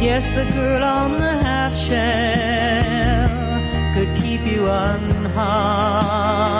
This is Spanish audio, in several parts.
Yes, the girl on the half shell could keep you unharmed.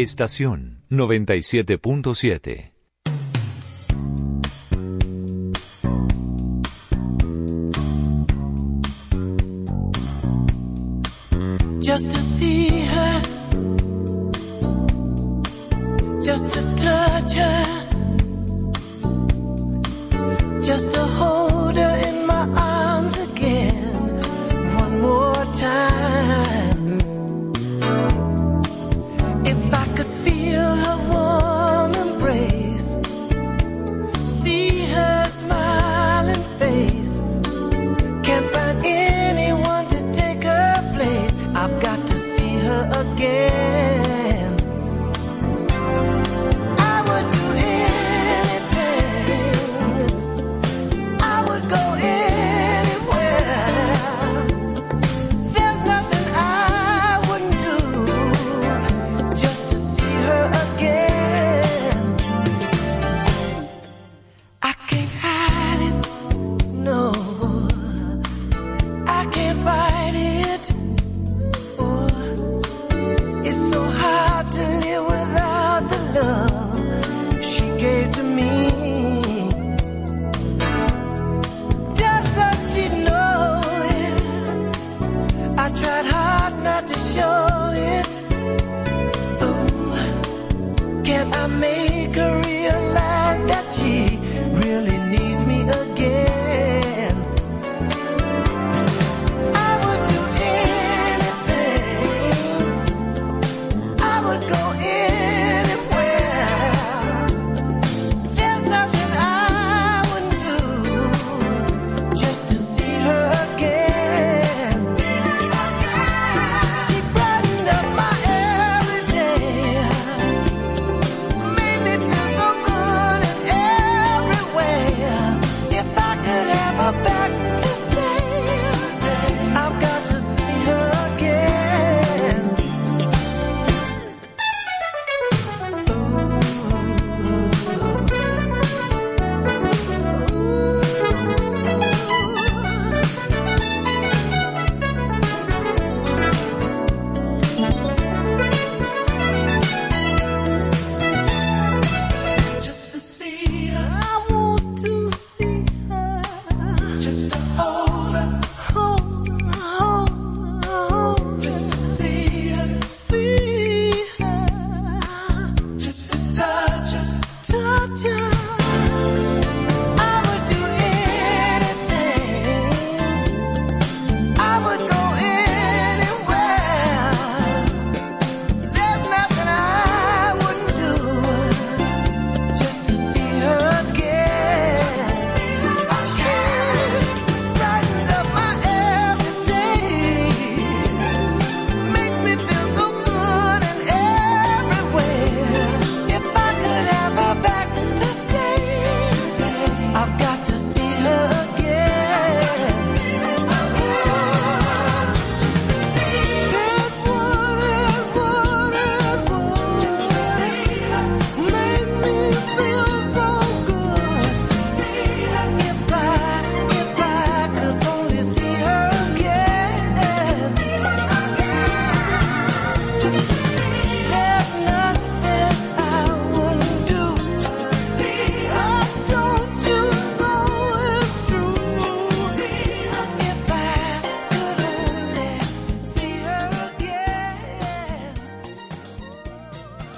Estación 97.7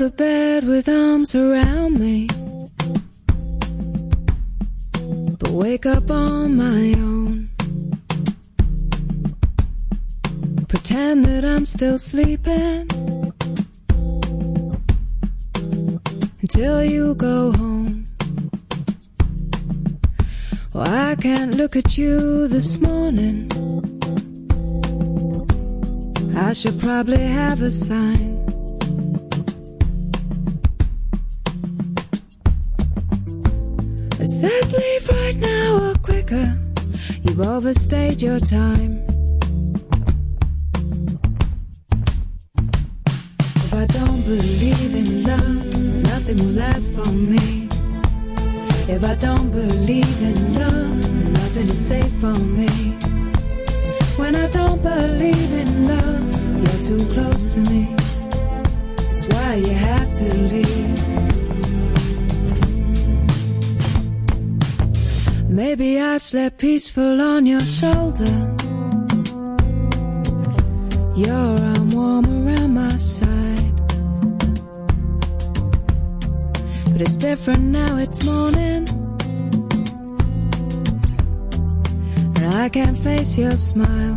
To bed with arms around me. But wake up on my own. Pretend that I'm still sleeping. Until you go home. Well, I can't look at you this morning. I should probably have a sign. Says leave right now or quicker. You've overstayed your time. If I don't believe in love, nothing will last for me. If I don't believe in love, nothing is safe for me. When I don't believe in love, you're too close to me. That's why you have to leave. Maybe I slept peaceful on your shoulder. Your arm warm around my side. But it's different now, it's morning. And I can't face your smile.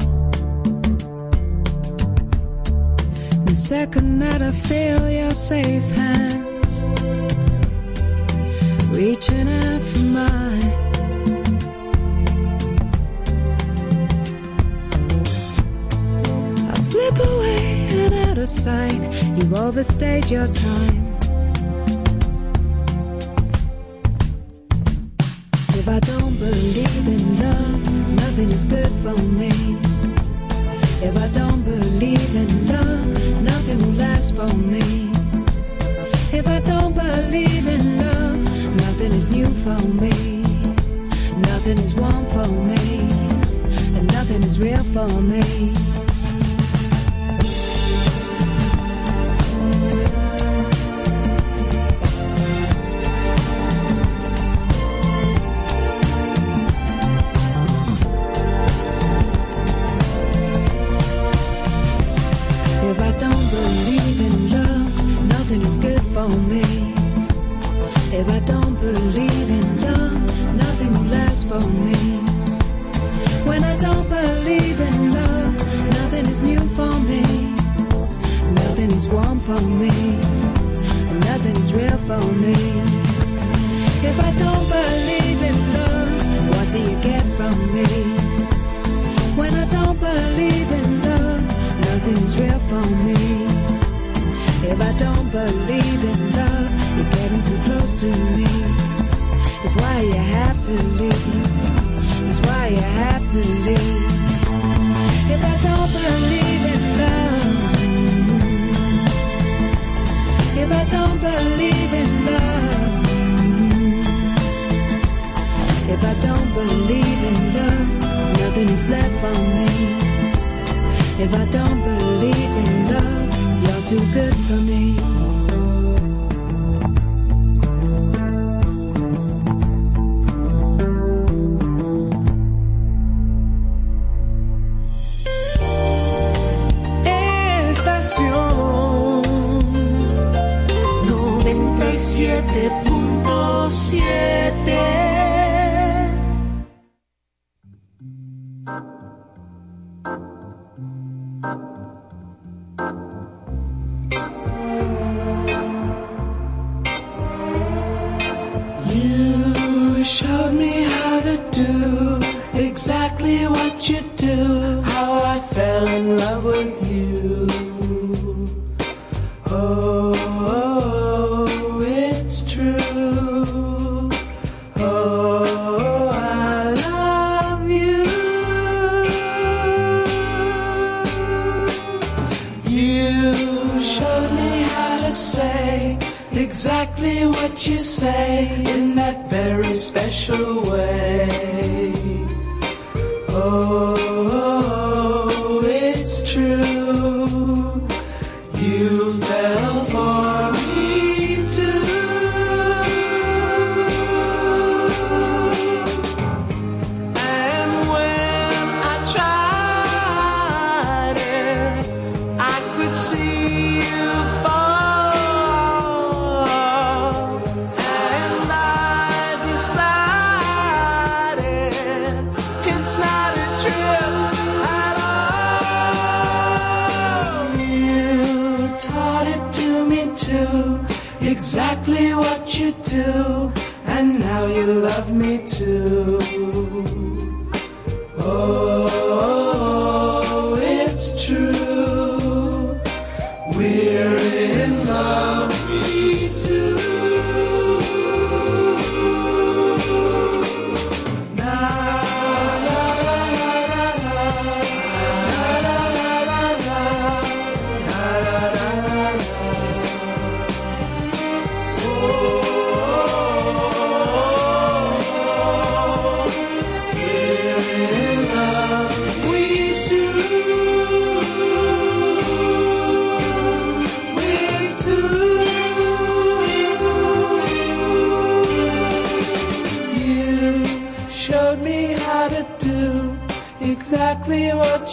The second that I feel your safe hands reaching out for mine. Of sight. You've overstayed your time. If I don't believe in love, nothing is good for me. If I don't believe in love, nothing will last for me. If I don't believe in love, nothing is new for me. Nothing is warm for me, and nothing is real for me.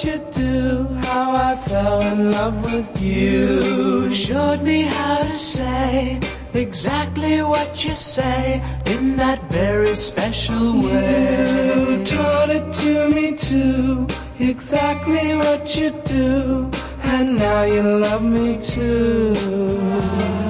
You do. How I fell in love with you. Showed me how to say exactly what you say in that very special way. You taught it to me too. Exactly what you do. And now you love me too.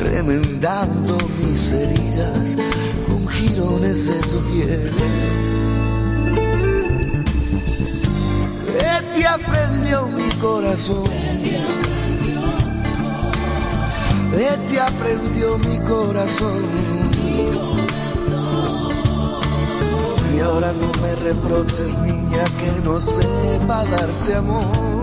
remendando mis heridas con jirones de tu piel. ¿Qué te aprendió mi corazón? ¿Qué te aprendió mi corazón? Y ahora no me reproches, niña, que no sepa darte amor.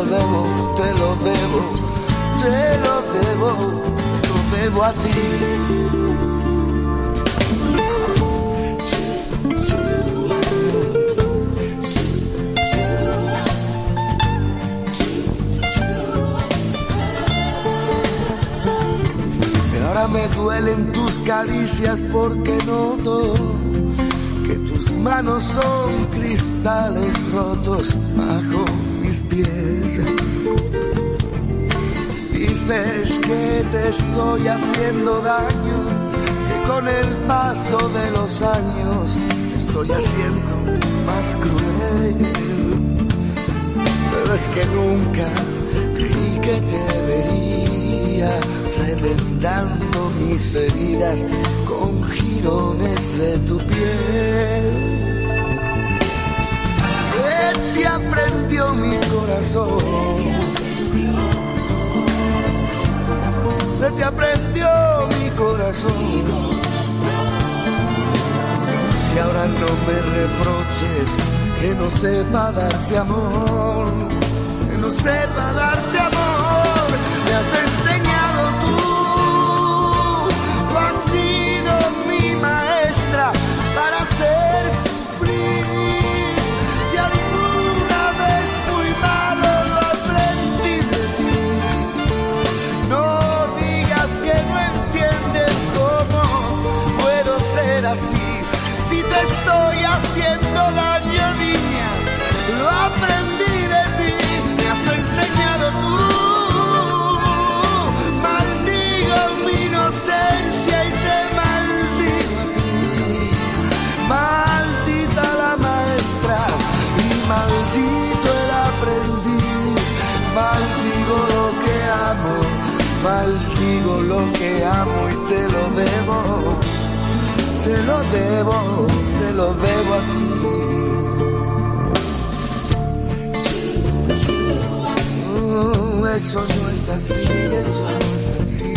Lo debo, te lo debo, te lo debo, lo debo a ti. Pero ahora me duelen tus caricias porque noto que tus manos son cristales rotos mis Dices que te estoy haciendo daño, que con el paso de los años estoy haciendo más cruel. Pero es que nunca creí que te vería reventando mis heridas con jirones de tu piel. ¿Qué te mi corazón. De ti aprendió mi corazón. Y ahora no me reproches que no sepa darte amor. Que no sepa darte amor. Me has enseñado tú. Tú has sido mi maestra para ser maldigo lo que amo y te lo debo, te lo debo, te lo debo a ti. Mm, eso no es así, eso no es así.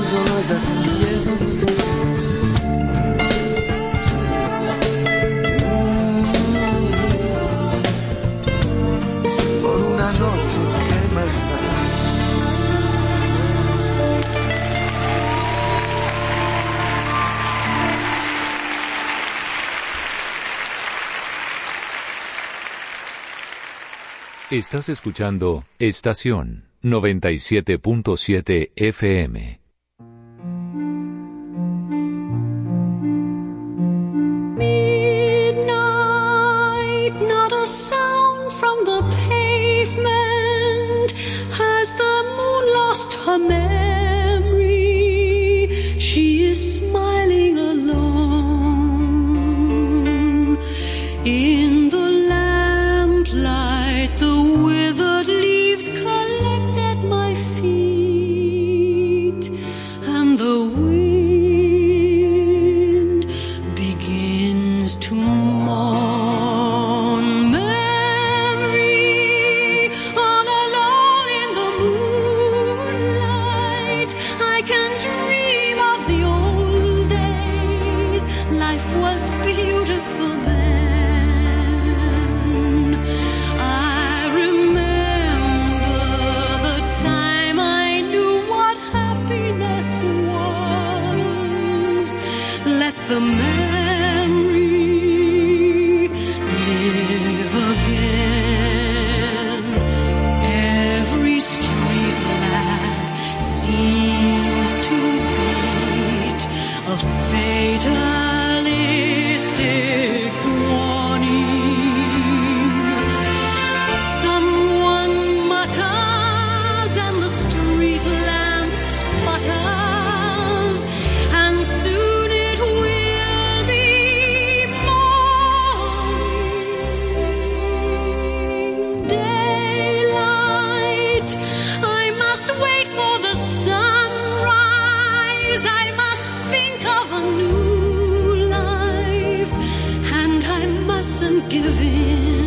Eso no es así. Estás escuchando Estación 97.7 FM. siete not a sound her memory? She is. doesn't give in.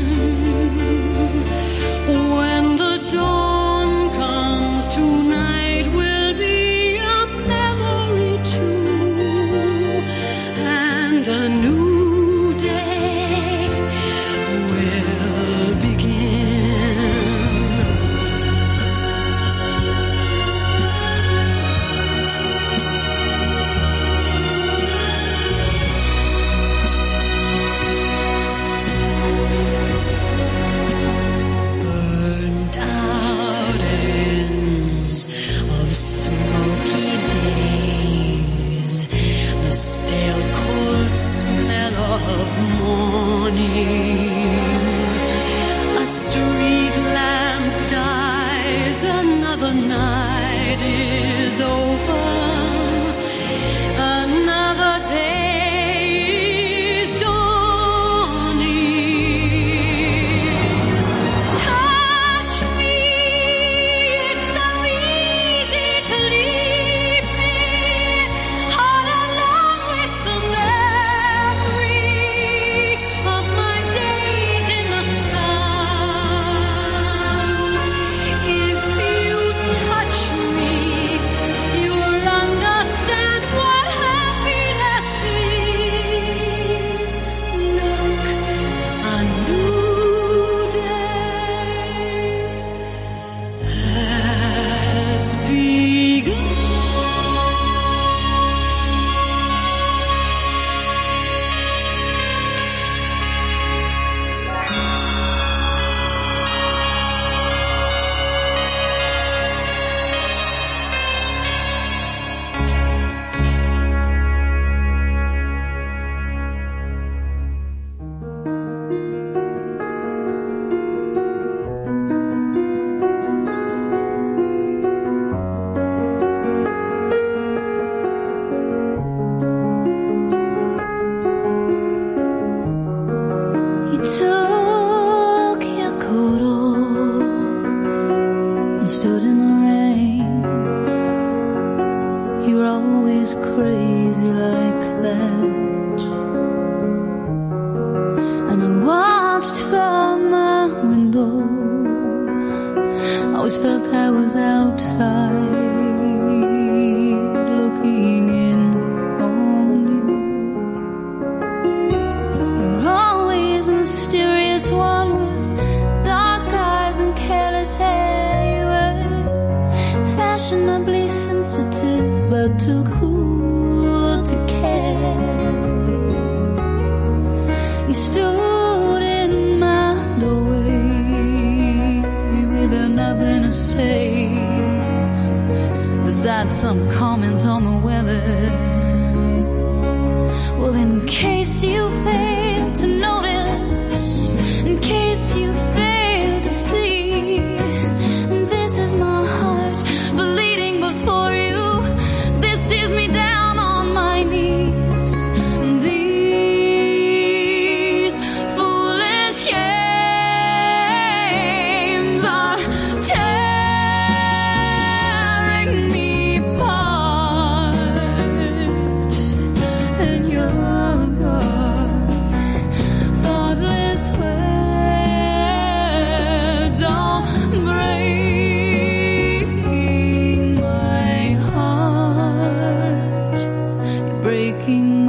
breaking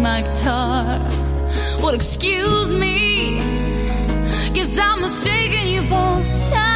my guitar. Well, excuse me, guess I'm mistaken you for time.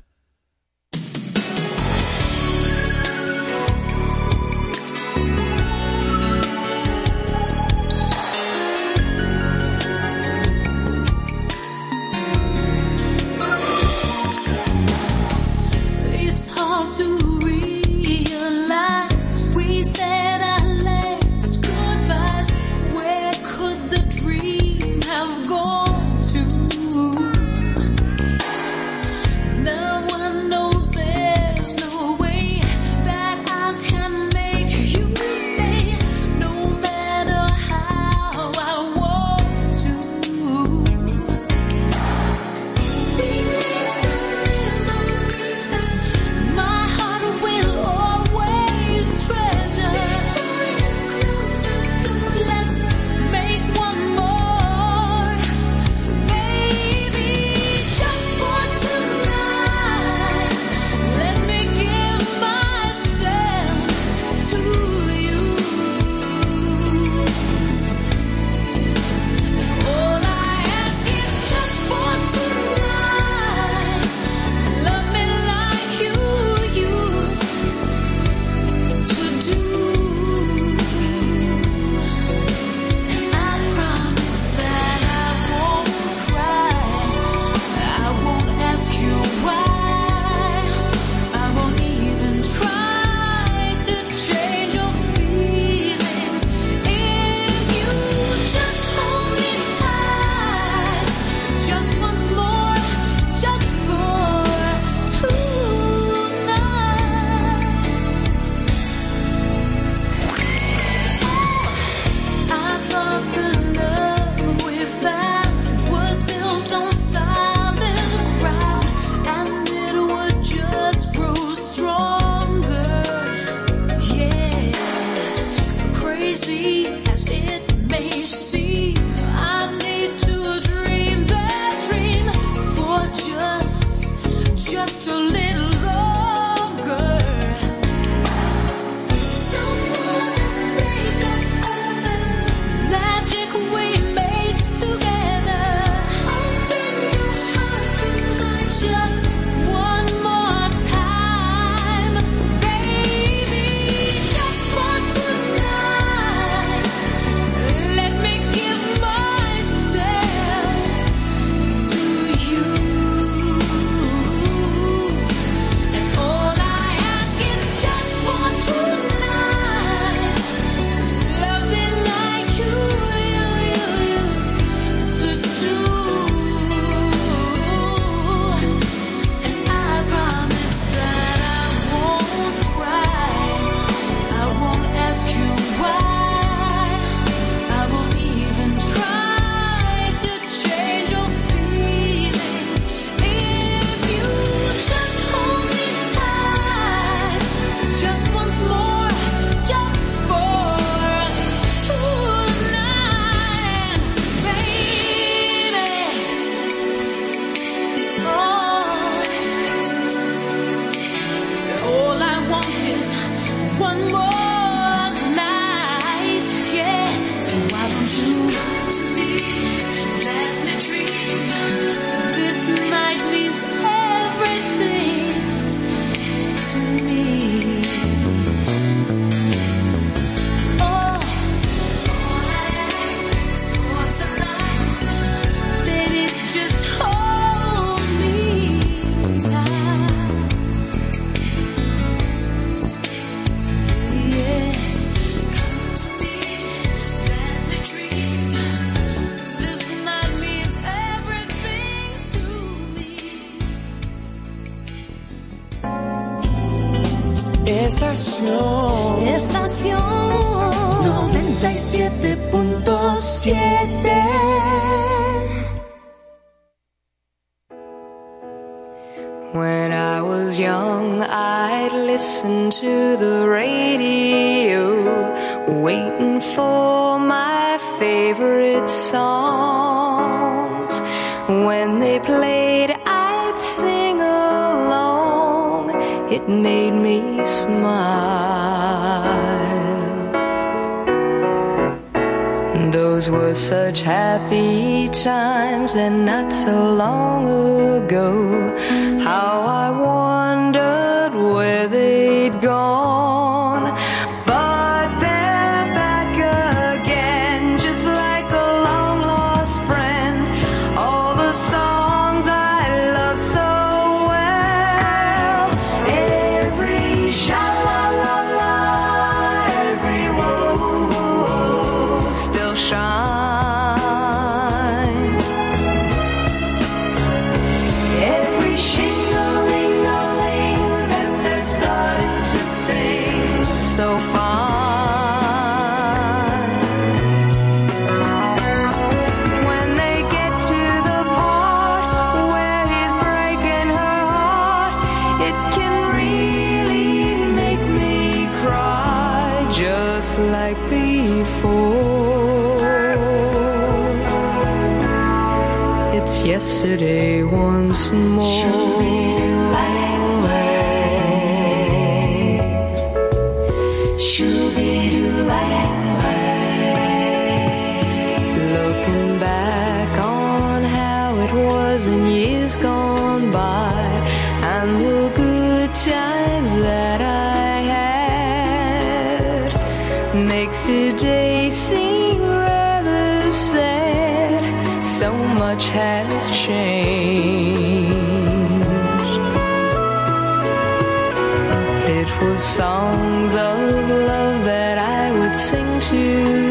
Like before. It's yesterday once more. Looking back on how it was in years gone by and the good times that I today seem rather sad. So much has changed. It was songs of love that I would sing to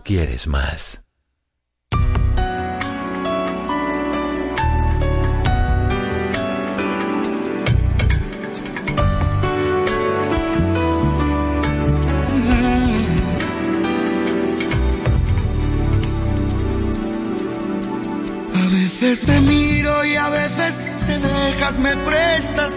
Quieres más. A veces te miro y a veces te dejas, me prestas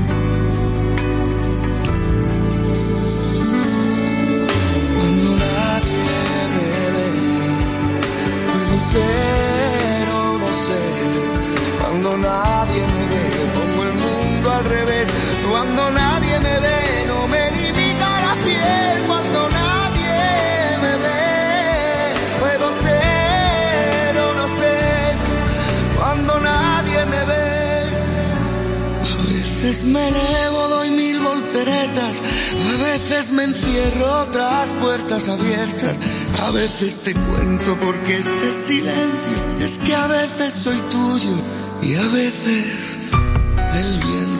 Cuando nadie me ve, no me limita la piel. Cuando nadie me ve, puedo ser o no ser. Cuando nadie me ve. A veces me elevo, doy mil volteretas. A veces me encierro tras puertas abiertas. A veces te cuento porque este silencio es que a veces soy tuyo y a veces del viento.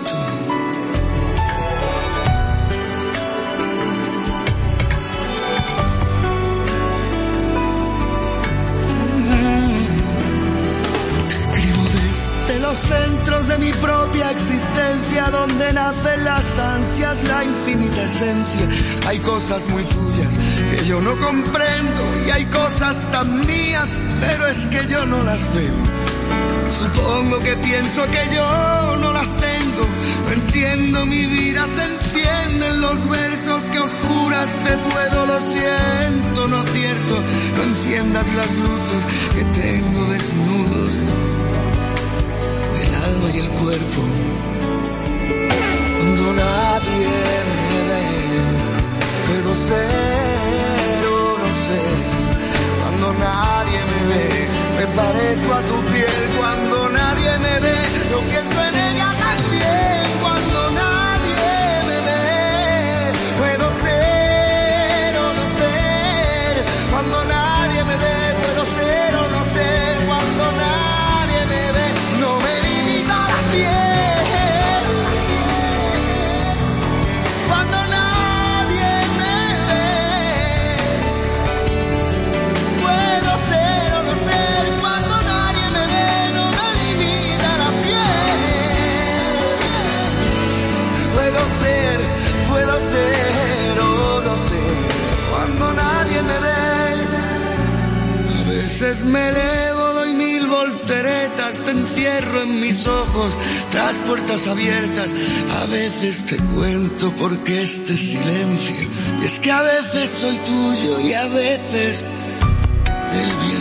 Nacen las ansias, la infinita esencia. Hay cosas muy tuyas que yo no comprendo y hay cosas tan mías, pero es que yo no las veo. Supongo que pienso que yo no las tengo, no entiendo mi vida, se encienden los versos que oscuras te puedo, lo siento, no acierto, no enciendas las luces que tengo desnudos el alma y el cuerpo. Cuando nadie me ve, puedo ser o no ser. Cuando nadie me ve, me parezco a tu piel. Cuando nadie me ve, yo pienso en veces me elevo, doy mil volteretas, te encierro en mis ojos, tras puertas abiertas. A veces te cuento porque este silencio, y es que a veces soy tuyo y a veces del viento.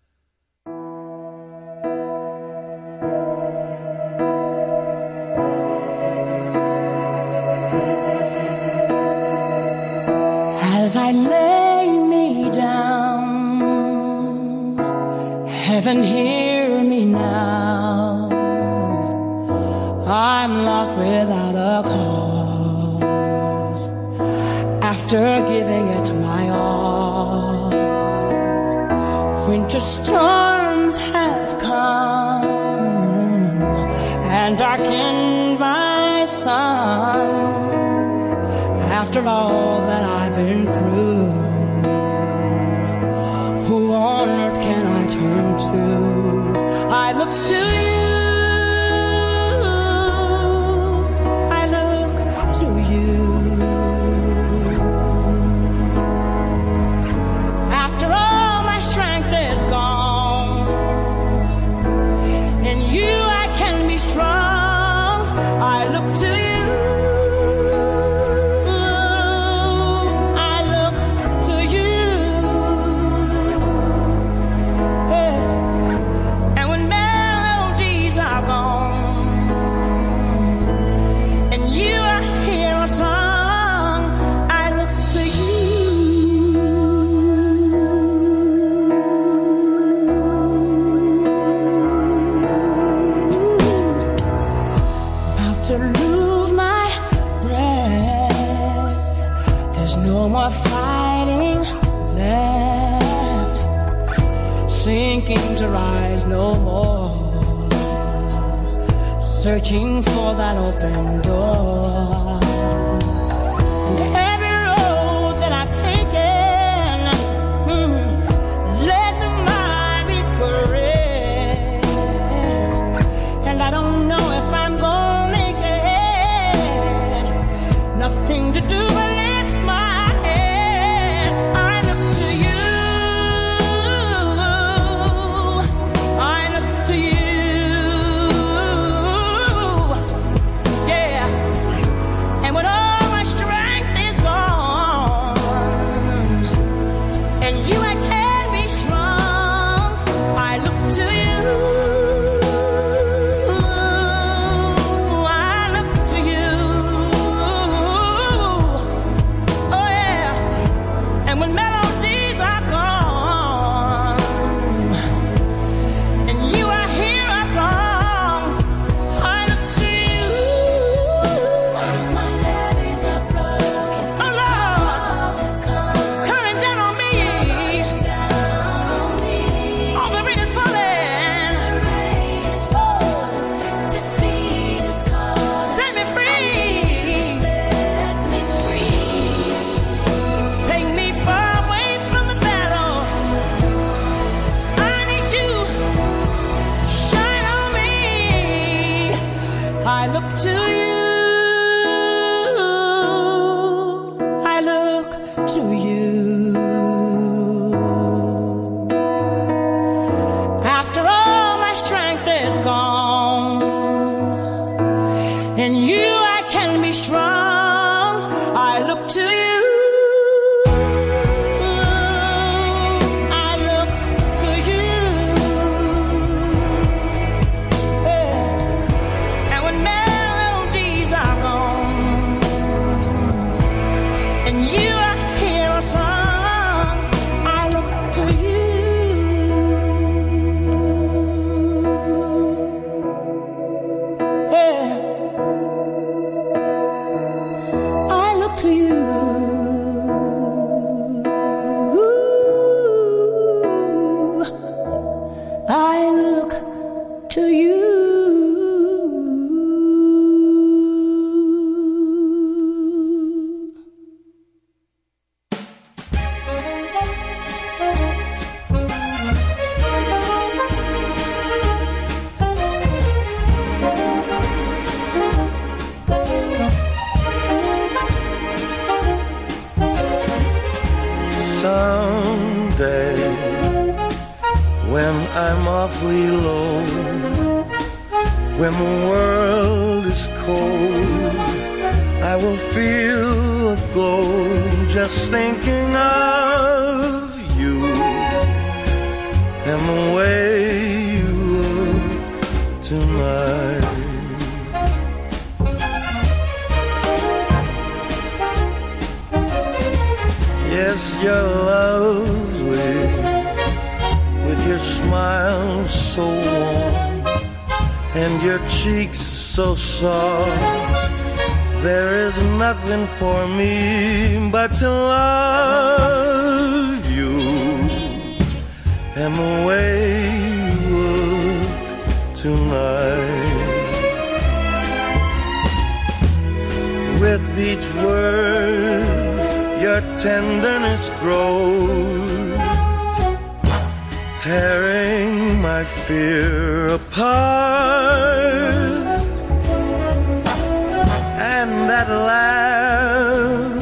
that laugh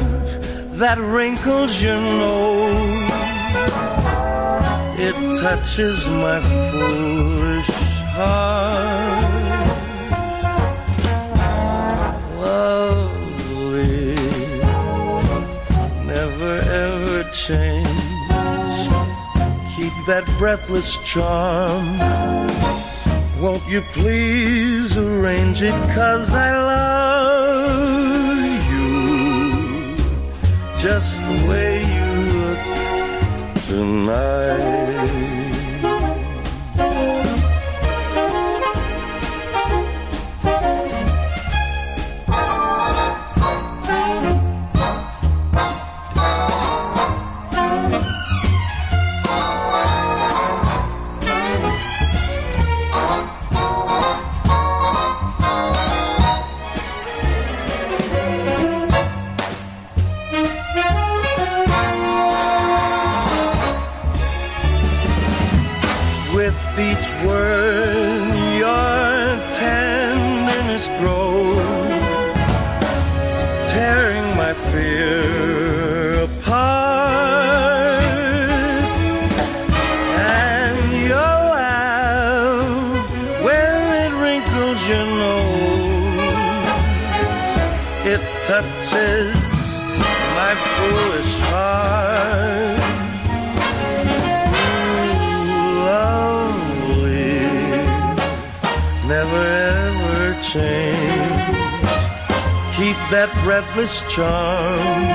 that wrinkles your nose. It touches my foolish heart. Lovely, never ever change. Keep that breathless charm. Won't you please arrange it? Cause I love. just the way you look tonight. breathless charm.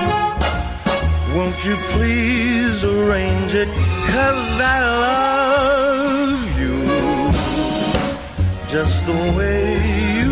Won't you please arrange it? Cause I love you just the way you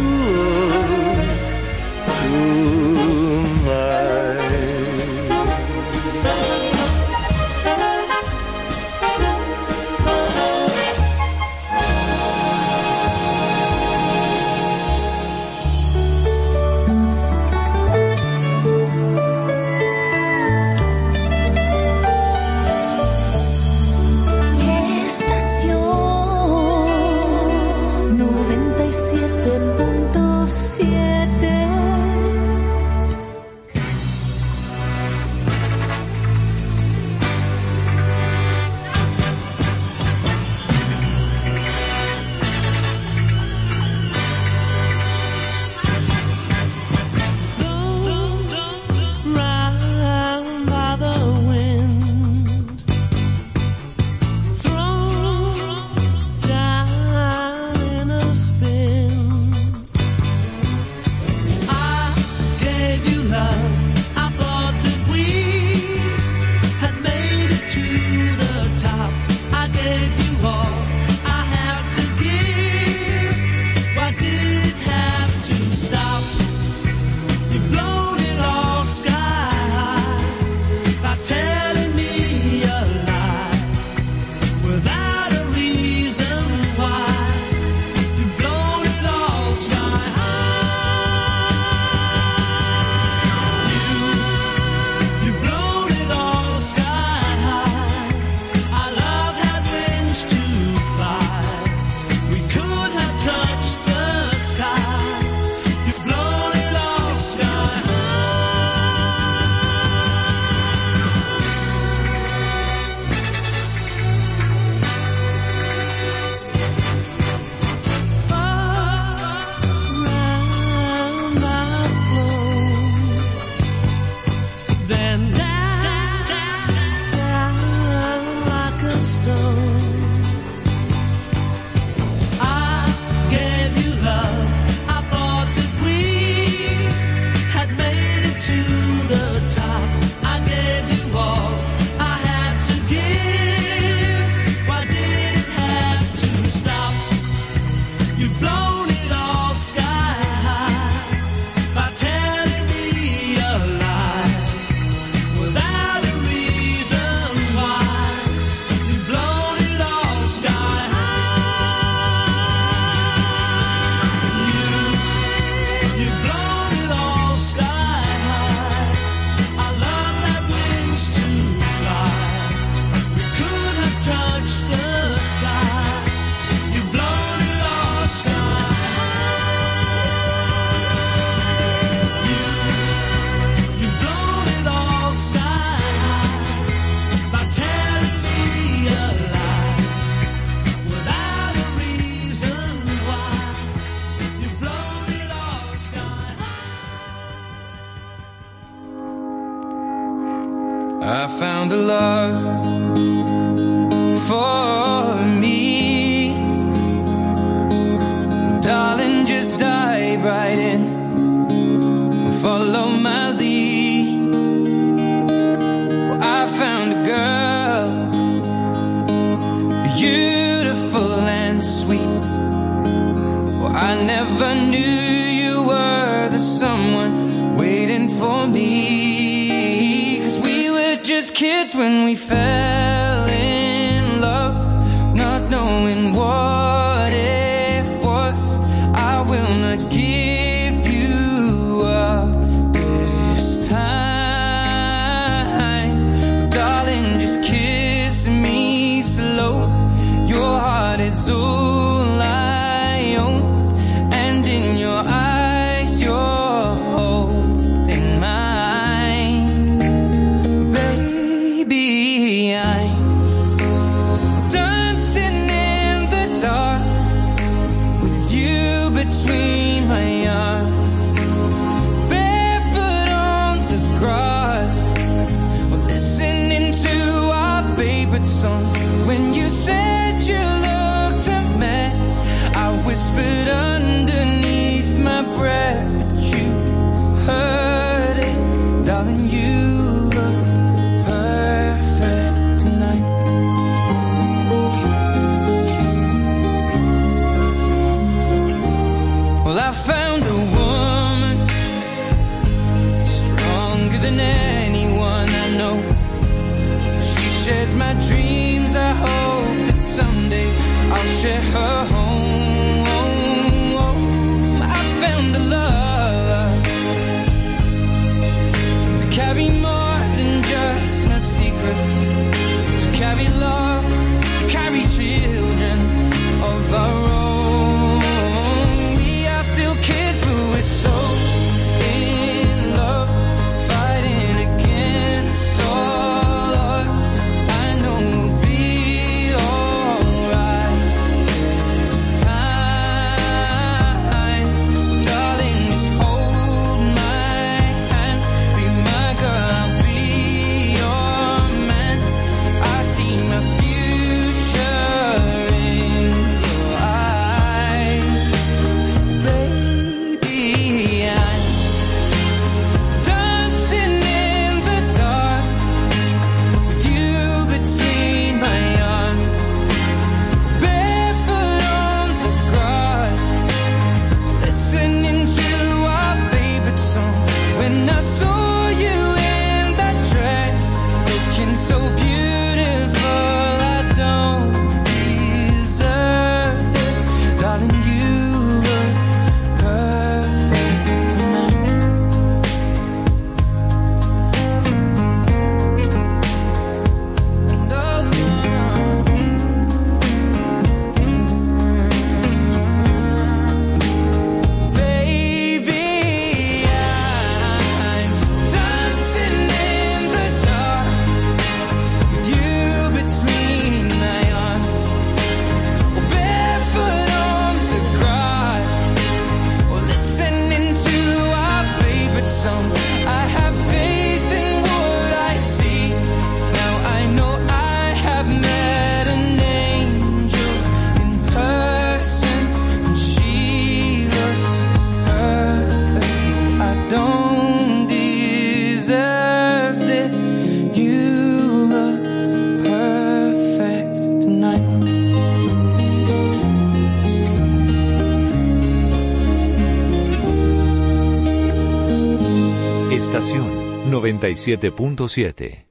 97.7.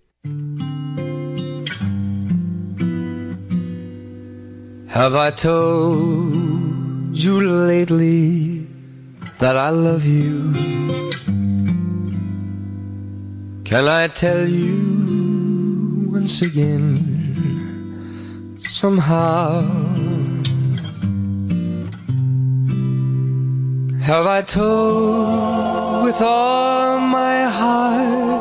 Have I told you lately that I love you? Can I tell you once again somehow? Have I told with all my heart?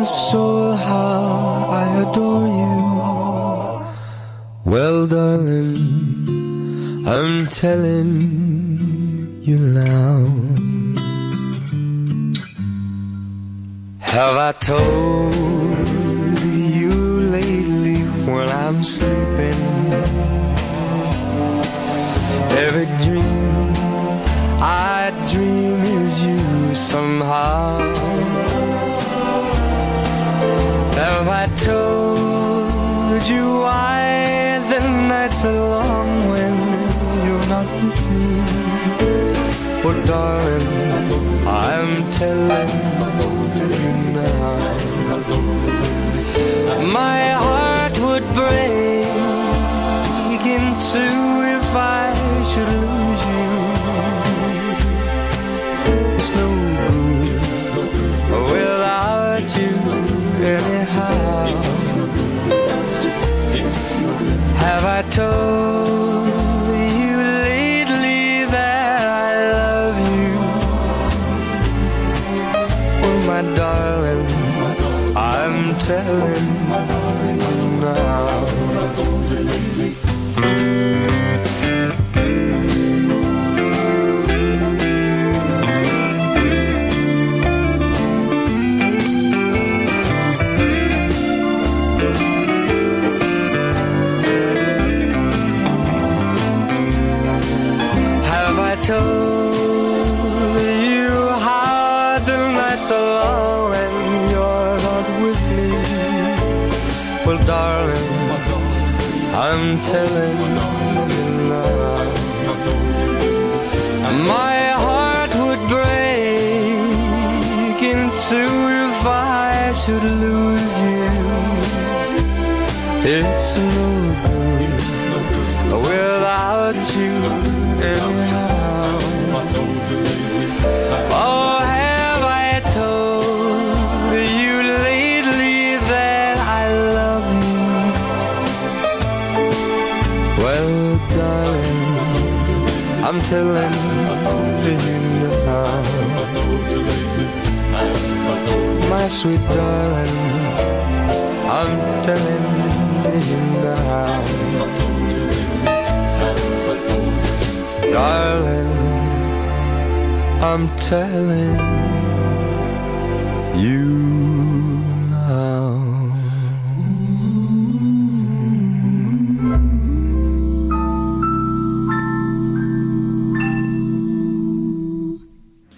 and soul, how I adore you. Well, darling, I'm telling you now. Have I told? Showed you why the nights are long when you're not with me. But darling, I'm telling you now. My heart would break into if I tiptoe are long when you're not with me? Well, darling, I'm telling you now. My heart would break in two if I should lose you. It's no good without you anyhow. Telling you now. My sweet darling, I'm telling you now. Darling, I'm telling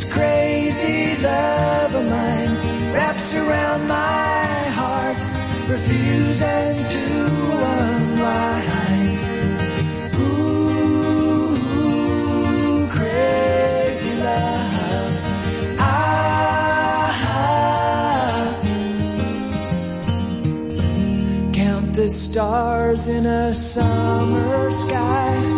This crazy love of mine wraps around my heart, refusing to unwind. Ooh, crazy love. Ah, ah. Count the stars in a summer sky.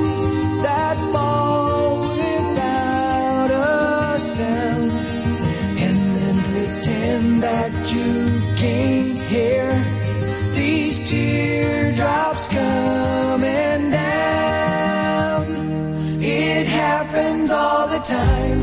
time.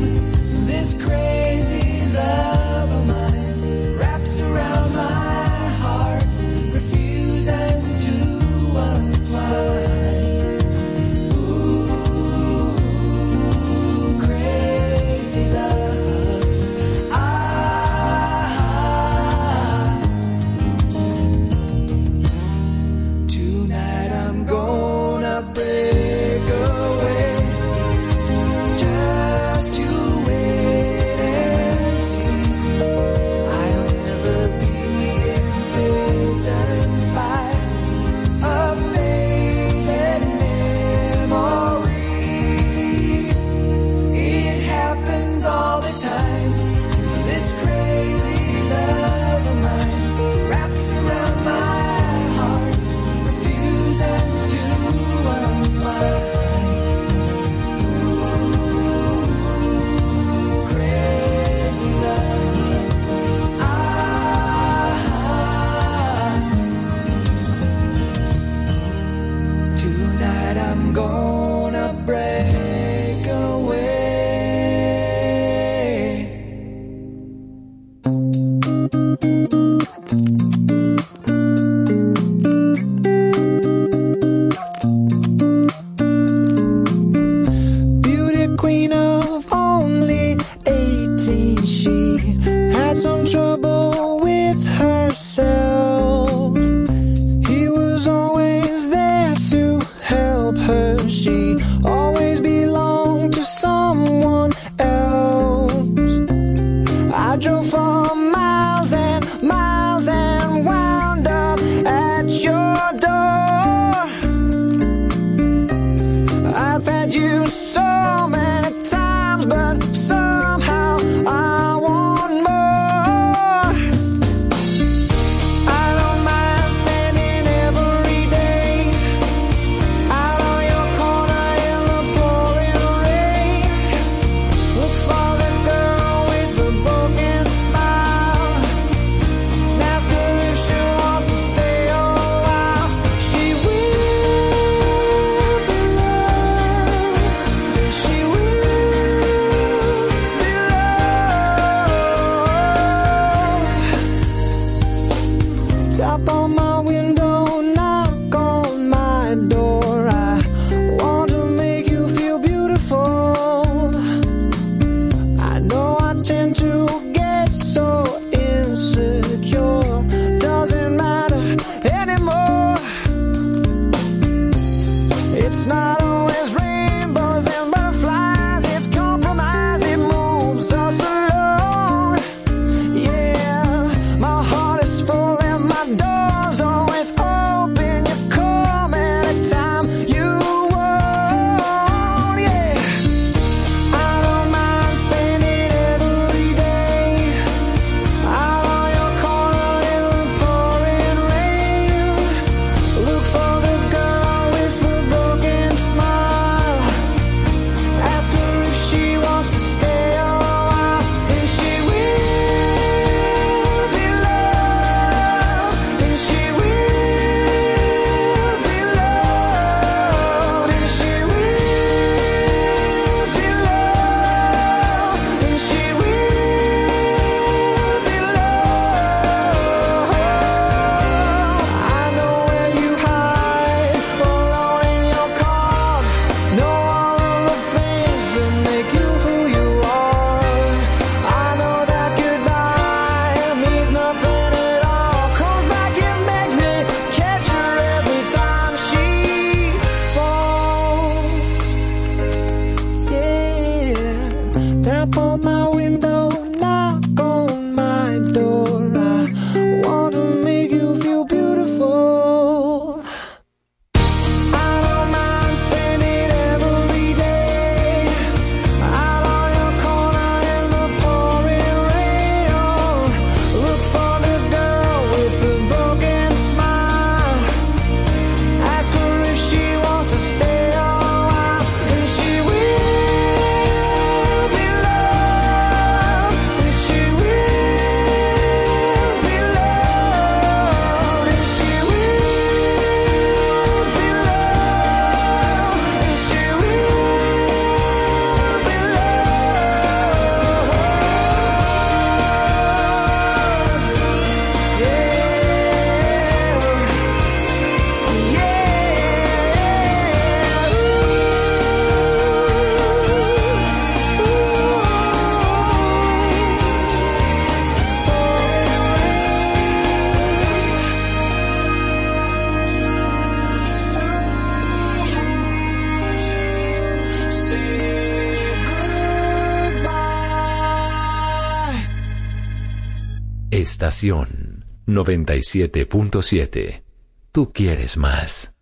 Estación 97.7. Tú quieres más.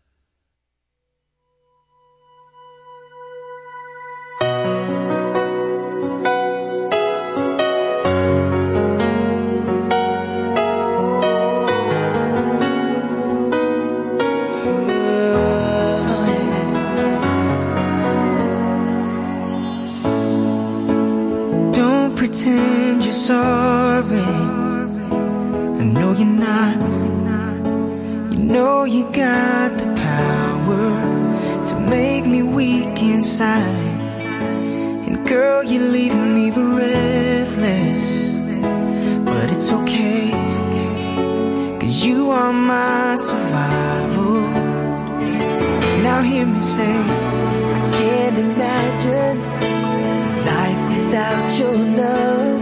know you got the power to make me weak inside. And girl, you leave me breathless. But it's okay, cause you are my survival. Now hear me say, I can't imagine life without your love.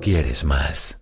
Quieres más.